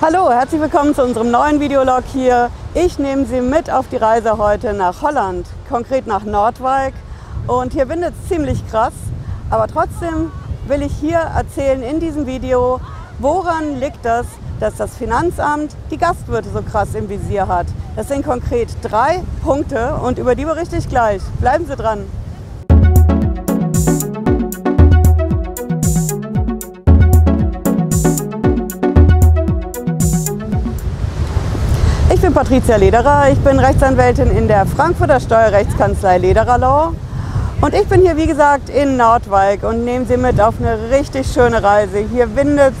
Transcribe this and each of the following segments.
Hallo, herzlich willkommen zu unserem neuen Videolog hier. Ich nehme Sie mit auf die Reise heute nach Holland, konkret nach Nordwijk. Und hier windet es ziemlich krass, aber trotzdem will ich hier erzählen in diesem Video, woran liegt das, dass das Finanzamt die Gastwirte so krass im Visier hat. Das sind konkret drei Punkte und über die berichte ich gleich. Bleiben Sie dran. Bin Patricia Lederer, ich bin Rechtsanwältin in der Frankfurter Steuerrechtskanzlei Lederer Law und ich bin hier wie gesagt in Nordwijk und nehme Sie mit auf eine richtig schöne Reise. Hier windet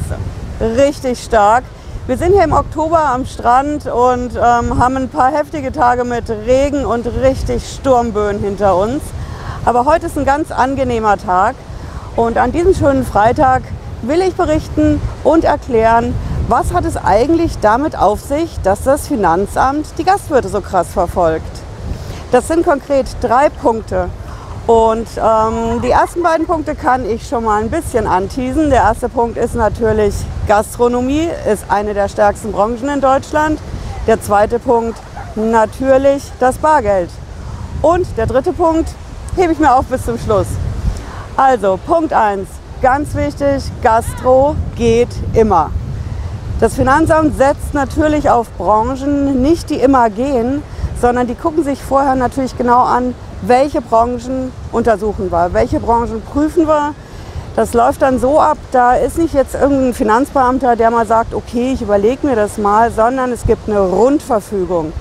es richtig stark. Wir sind hier im Oktober am Strand und ähm, haben ein paar heftige Tage mit Regen und richtig Sturmböen hinter uns. Aber heute ist ein ganz angenehmer Tag und an diesem schönen Freitag will ich berichten und erklären, was hat es eigentlich damit auf sich, dass das Finanzamt die Gastwirte so krass verfolgt? Das sind konkret drei Punkte. Und ähm, die ersten beiden Punkte kann ich schon mal ein bisschen anteasen. Der erste Punkt ist natürlich Gastronomie, ist eine der stärksten Branchen in Deutschland. Der zweite Punkt natürlich das Bargeld. Und der dritte Punkt hebe ich mir auf bis zum Schluss. Also Punkt 1, ganz wichtig, Gastro geht immer. Das Finanzamt setzt natürlich auf Branchen, nicht die immer gehen, sondern die gucken sich vorher natürlich genau an, welche Branchen untersuchen wir, welche Branchen prüfen wir. Das läuft dann so ab, da ist nicht jetzt irgendein Finanzbeamter, der mal sagt, okay, ich überlege mir das mal, sondern es gibt eine Rundverfügung.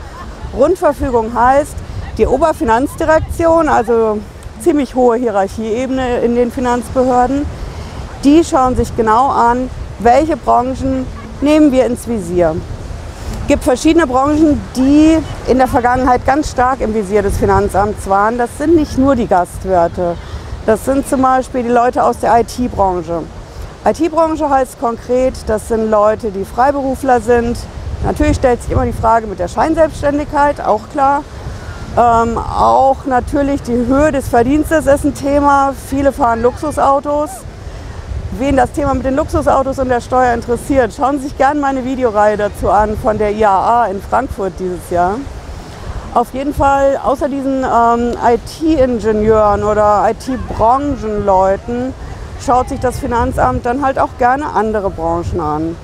Rundverfügung heißt, die Oberfinanzdirektion, also ziemlich hohe Hierarchieebene in den Finanzbehörden, die schauen sich genau an, welche Branchen nehmen wir ins Visier. Es gibt verschiedene Branchen, die in der Vergangenheit ganz stark im Visier des Finanzamts waren. Das sind nicht nur die Gastwirte. Das sind zum Beispiel die Leute aus der IT-Branche. IT-Branche heißt konkret, das sind Leute, die Freiberufler sind. Natürlich stellt sich immer die Frage mit der Scheinselbstständigkeit, auch klar. Ähm, auch natürlich die Höhe des Verdienstes ist ein Thema. Viele fahren Luxusautos. Wen das Thema mit den Luxusautos und der Steuer interessiert, schauen Sie sich gerne meine Videoreihe dazu an von der IAA in Frankfurt dieses Jahr. Auf jeden Fall, außer diesen ähm, IT-Ingenieuren oder IT-Branchenleuten, schaut sich das Finanzamt dann halt auch gerne andere Branchen an.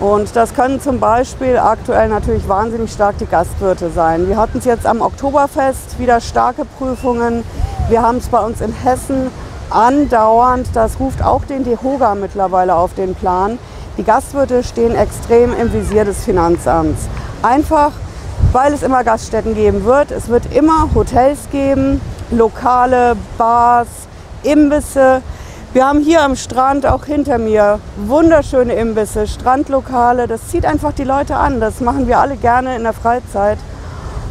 Und das können zum Beispiel aktuell natürlich wahnsinnig stark die Gastwirte sein. Wir hatten es jetzt am Oktoberfest wieder starke Prüfungen. Wir haben es bei uns in Hessen andauernd. Das ruft auch den DEHOGA mittlerweile auf den Plan. Die Gastwirte stehen extrem im Visier des Finanzamts. Einfach, weil es immer Gaststätten geben wird. Es wird immer Hotels geben, Lokale, Bars, Imbisse. Wir haben hier am Strand auch hinter mir wunderschöne Imbisse, Strandlokale. Das zieht einfach die Leute an. Das machen wir alle gerne in der Freizeit.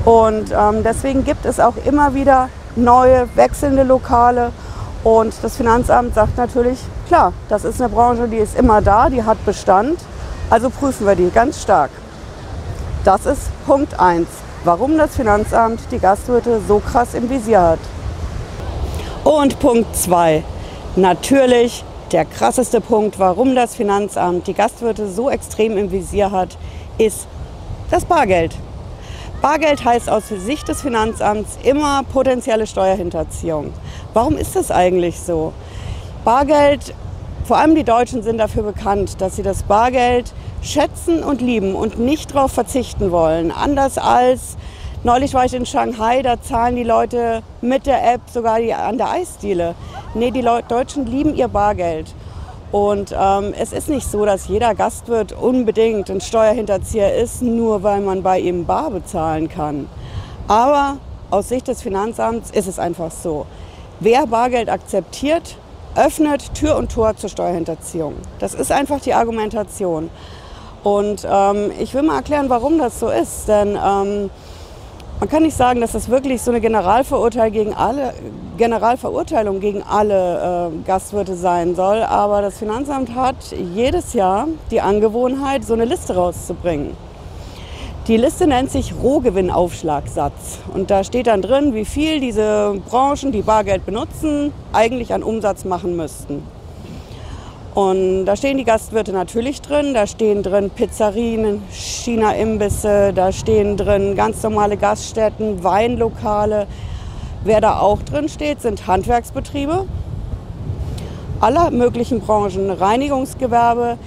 Und ähm, deswegen gibt es auch immer wieder neue, wechselnde Lokale. Und das Finanzamt sagt natürlich, klar, das ist eine Branche, die ist immer da, die hat Bestand, also prüfen wir die ganz stark. Das ist Punkt 1, warum das Finanzamt die Gastwirte so krass im Visier hat. Und Punkt 2, natürlich der krasseste Punkt, warum das Finanzamt die Gastwirte so extrem im Visier hat, ist das Bargeld. Bargeld heißt aus Sicht des Finanzamts immer potenzielle Steuerhinterziehung. Warum ist das eigentlich so? Bargeld, vor allem die Deutschen sind dafür bekannt, dass sie das Bargeld schätzen und lieben und nicht darauf verzichten wollen. Anders als neulich war ich in Shanghai, da zahlen die Leute mit der App sogar die, an der Eisdiele. Nee, die Leute, Deutschen lieben ihr Bargeld. Und ähm, es ist nicht so, dass jeder Gastwirt unbedingt ein Steuerhinterzieher ist, nur weil man bei ihm bar bezahlen kann. Aber aus Sicht des Finanzamts ist es einfach so. Wer Bargeld akzeptiert, öffnet Tür und Tor zur Steuerhinterziehung. Das ist einfach die Argumentation. Und ähm, ich will mal erklären, warum das so ist. Denn ähm, man kann nicht sagen, dass das wirklich so eine Generalverurteilung gegen alle, Generalverurteilung gegen alle äh, Gastwirte sein soll. Aber das Finanzamt hat jedes Jahr die Angewohnheit, so eine Liste rauszubringen. Die Liste nennt sich Rohgewinnaufschlagsatz. Und da steht dann drin, wie viel diese Branchen, die Bargeld benutzen, eigentlich an Umsatz machen müssten. Und da stehen die Gastwirte natürlich drin, da stehen drin Pizzerien, China-Imbisse, da stehen drin ganz normale Gaststätten, Weinlokale. Wer da auch drin steht, sind Handwerksbetriebe aller möglichen Branchen, Reinigungsgewerbe,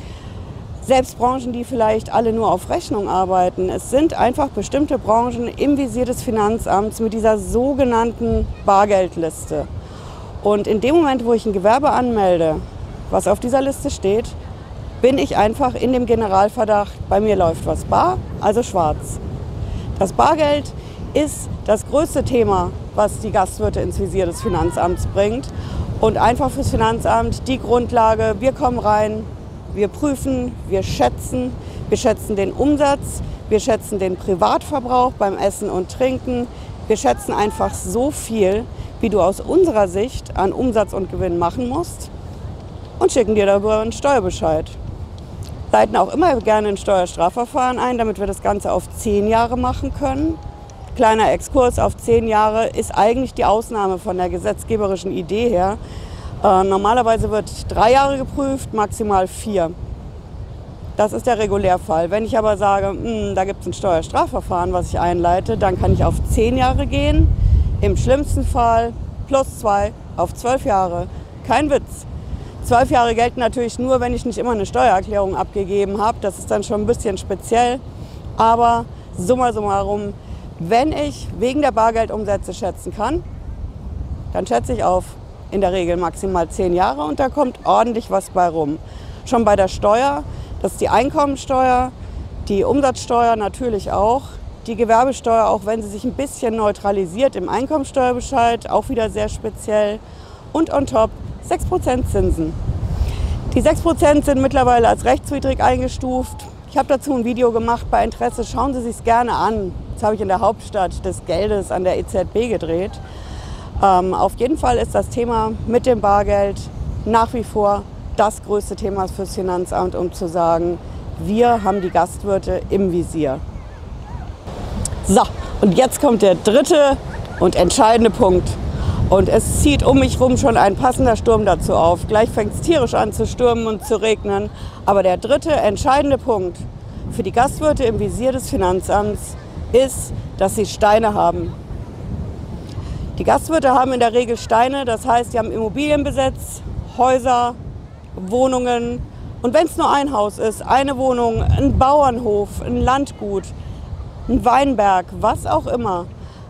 selbst Branchen, die vielleicht alle nur auf Rechnung arbeiten. Es sind einfach bestimmte Branchen im Visier des Finanzamts mit dieser sogenannten Bargeldliste. Und in dem Moment, wo ich ein Gewerbe anmelde, was auf dieser Liste steht, bin ich einfach in dem Generalverdacht, bei mir läuft was bar, also schwarz. Das Bargeld ist das größte Thema, was die Gastwirte ins Visier des Finanzamts bringt. Und einfach fürs Finanzamt die Grundlage, wir kommen rein, wir prüfen, wir schätzen, wir schätzen den Umsatz, wir schätzen den Privatverbrauch beim Essen und Trinken, wir schätzen einfach so viel, wie du aus unserer Sicht an Umsatz und Gewinn machen musst und schicken dir darüber einen Steuerbescheid. Leiten auch immer gerne ein Steuerstrafverfahren ein, damit wir das Ganze auf zehn Jahre machen können. Kleiner Exkurs auf zehn Jahre ist eigentlich die Ausnahme von der gesetzgeberischen Idee her. Äh, normalerweise wird drei Jahre geprüft, maximal vier. Das ist der Regulärfall. Wenn ich aber sage, mh, hm, da gibt es ein Steuerstrafverfahren, was ich einleite, dann kann ich auf zehn Jahre gehen. Im schlimmsten Fall plus zwei auf zwölf Jahre. Kein Witz. Zwölf Jahre gelten natürlich nur, wenn ich nicht immer eine Steuererklärung abgegeben habe. Das ist dann schon ein bisschen speziell. Aber summa summarum, wenn ich wegen der Bargeldumsätze schätzen kann, dann schätze ich auf in der Regel maximal zehn Jahre und da kommt ordentlich was bei rum. Schon bei der Steuer, das ist die Einkommensteuer, die Umsatzsteuer natürlich auch, die Gewerbesteuer, auch wenn sie sich ein bisschen neutralisiert im Einkommensteuerbescheid, auch wieder sehr speziell. Und on top 6% Zinsen. Die 6% sind mittlerweile als rechtswidrig eingestuft. Ich habe dazu ein Video gemacht. Bei Interesse schauen Sie sich gerne an. Das habe ich in der Hauptstadt des Geldes an der EZB gedreht. Ähm, auf jeden Fall ist das Thema mit dem Bargeld nach wie vor das größte Thema fürs Finanzamt, um zu sagen, wir haben die Gastwirte im Visier. So, und jetzt kommt der dritte und entscheidende Punkt. Und es zieht um mich herum schon ein passender Sturm dazu auf. Gleich fängt es tierisch an zu stürmen und zu regnen. Aber der dritte entscheidende Punkt für die Gastwirte im Visier des Finanzamts ist, dass sie Steine haben. Die Gastwirte haben in der Regel Steine, das heißt, sie haben Immobilienbesitz, Häuser, Wohnungen. Und wenn es nur ein Haus ist, eine Wohnung, ein Bauernhof, ein Landgut, ein Weinberg, was auch immer.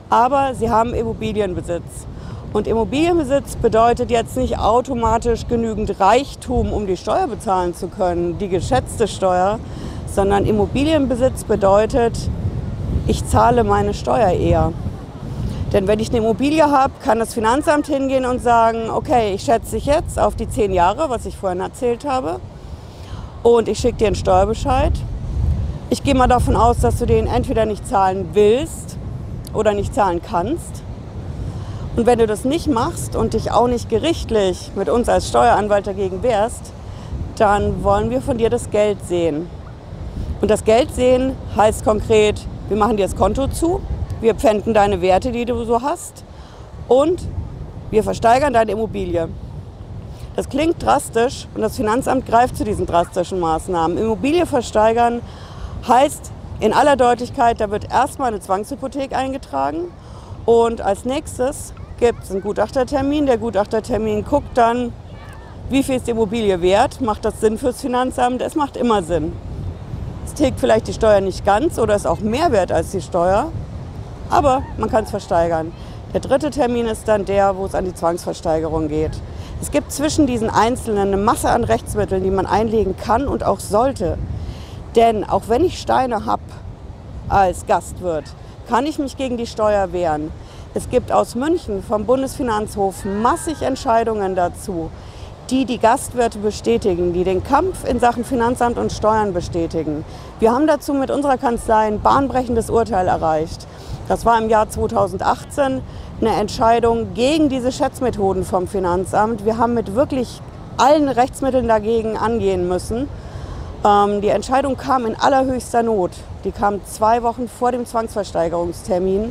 Aber sie haben Immobilienbesitz. Und Immobilienbesitz bedeutet jetzt nicht automatisch genügend Reichtum, um die Steuer bezahlen zu können, die geschätzte Steuer, sondern Immobilienbesitz bedeutet, ich zahle meine Steuer eher. Denn wenn ich eine Immobilie habe, kann das Finanzamt hingehen und sagen, okay, ich schätze dich jetzt auf die zehn Jahre, was ich vorhin erzählt habe, und ich schicke dir einen Steuerbescheid. Ich gehe mal davon aus, dass du den entweder nicht zahlen willst oder nicht zahlen kannst. Und wenn du das nicht machst und dich auch nicht gerichtlich mit uns als Steueranwalt dagegen wehrst, dann wollen wir von dir das Geld sehen. Und das Geld sehen heißt konkret, wir machen dir das Konto zu, wir pfänden deine Werte, die du so hast und wir versteigern deine Immobilie. Das klingt drastisch und das Finanzamt greift zu diesen drastischen Maßnahmen. Immobilie versteigern heißt in aller Deutlichkeit, da wird erstmal eine Zwangshypothek eingetragen und als nächstes gibt es einen Gutachtertermin. Der Gutachtertermin guckt dann, wie viel ist die Immobilie wert, macht das Sinn fürs Finanzamt? Es macht immer Sinn. Es tilgt vielleicht die Steuer nicht ganz oder ist auch mehr wert als die Steuer, aber man kann es versteigern. Der dritte Termin ist dann der, wo es an die Zwangsversteigerung geht. Es gibt zwischen diesen Einzelnen eine Masse an Rechtsmitteln, die man einlegen kann und auch sollte. Denn auch wenn ich Steine habe als Gastwirt, kann ich mich gegen die Steuer wehren. Es gibt aus München vom Bundesfinanzhof massig Entscheidungen dazu, die die Gastwirte bestätigen, die den Kampf in Sachen Finanzamt und Steuern bestätigen. Wir haben dazu mit unserer Kanzlei ein bahnbrechendes Urteil erreicht. Das war im Jahr 2018 eine Entscheidung gegen diese Schätzmethoden vom Finanzamt. Wir haben mit wirklich allen Rechtsmitteln dagegen angehen müssen. Ähm, die Entscheidung kam in allerhöchster Not. Die kam zwei Wochen vor dem Zwangsversteigerungstermin.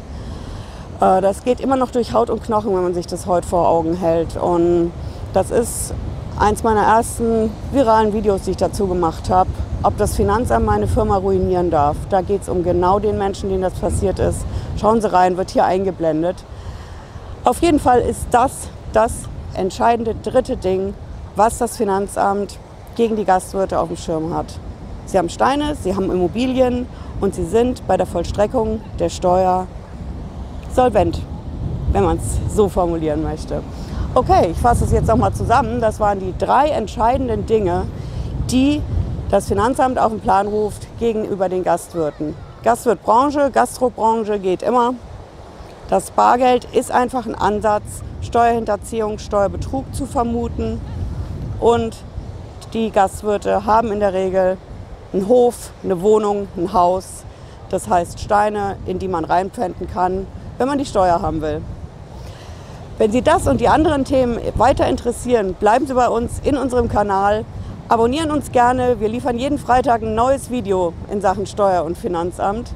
Äh, das geht immer noch durch Haut und Knochen, wenn man sich das heute vor Augen hält. Und das ist eins meiner ersten viralen Videos, die ich dazu gemacht habe, ob das Finanzamt meine Firma ruinieren darf. Da geht es um genau den Menschen, denen das passiert ist. Schauen Sie rein, wird hier eingeblendet. Auf jeden Fall ist das das entscheidende dritte Ding, was das Finanzamt gegen die Gastwirte auf dem Schirm hat. Sie haben Steine, sie haben Immobilien und sie sind bei der Vollstreckung der Steuer solvent, wenn man es so formulieren möchte. Okay, ich fasse es jetzt nochmal zusammen. Das waren die drei entscheidenden Dinge, die das Finanzamt auf den Plan ruft gegenüber den Gastwirten. Gastwirtbranche, Gastrobranche geht immer. Das Bargeld ist einfach ein Ansatz, Steuerhinterziehung, Steuerbetrug zu vermuten. Und die Gastwirte haben in der Regel einen Hof, eine Wohnung, ein Haus. Das heißt Steine, in die man reinpfänden kann, wenn man die Steuer haben will. Wenn Sie das und die anderen Themen weiter interessieren, bleiben Sie bei uns in unserem Kanal. Abonnieren uns gerne. Wir liefern jeden Freitag ein neues Video in Sachen Steuer- und Finanzamt.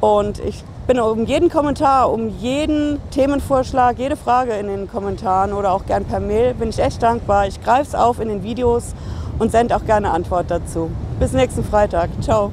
Und ich bin um jeden Kommentar, um jeden Themenvorschlag, jede Frage in den Kommentaren oder auch gern per Mail, bin ich echt dankbar. Ich greife es auf in den Videos und sende auch gerne Antwort dazu. Bis nächsten Freitag. Ciao.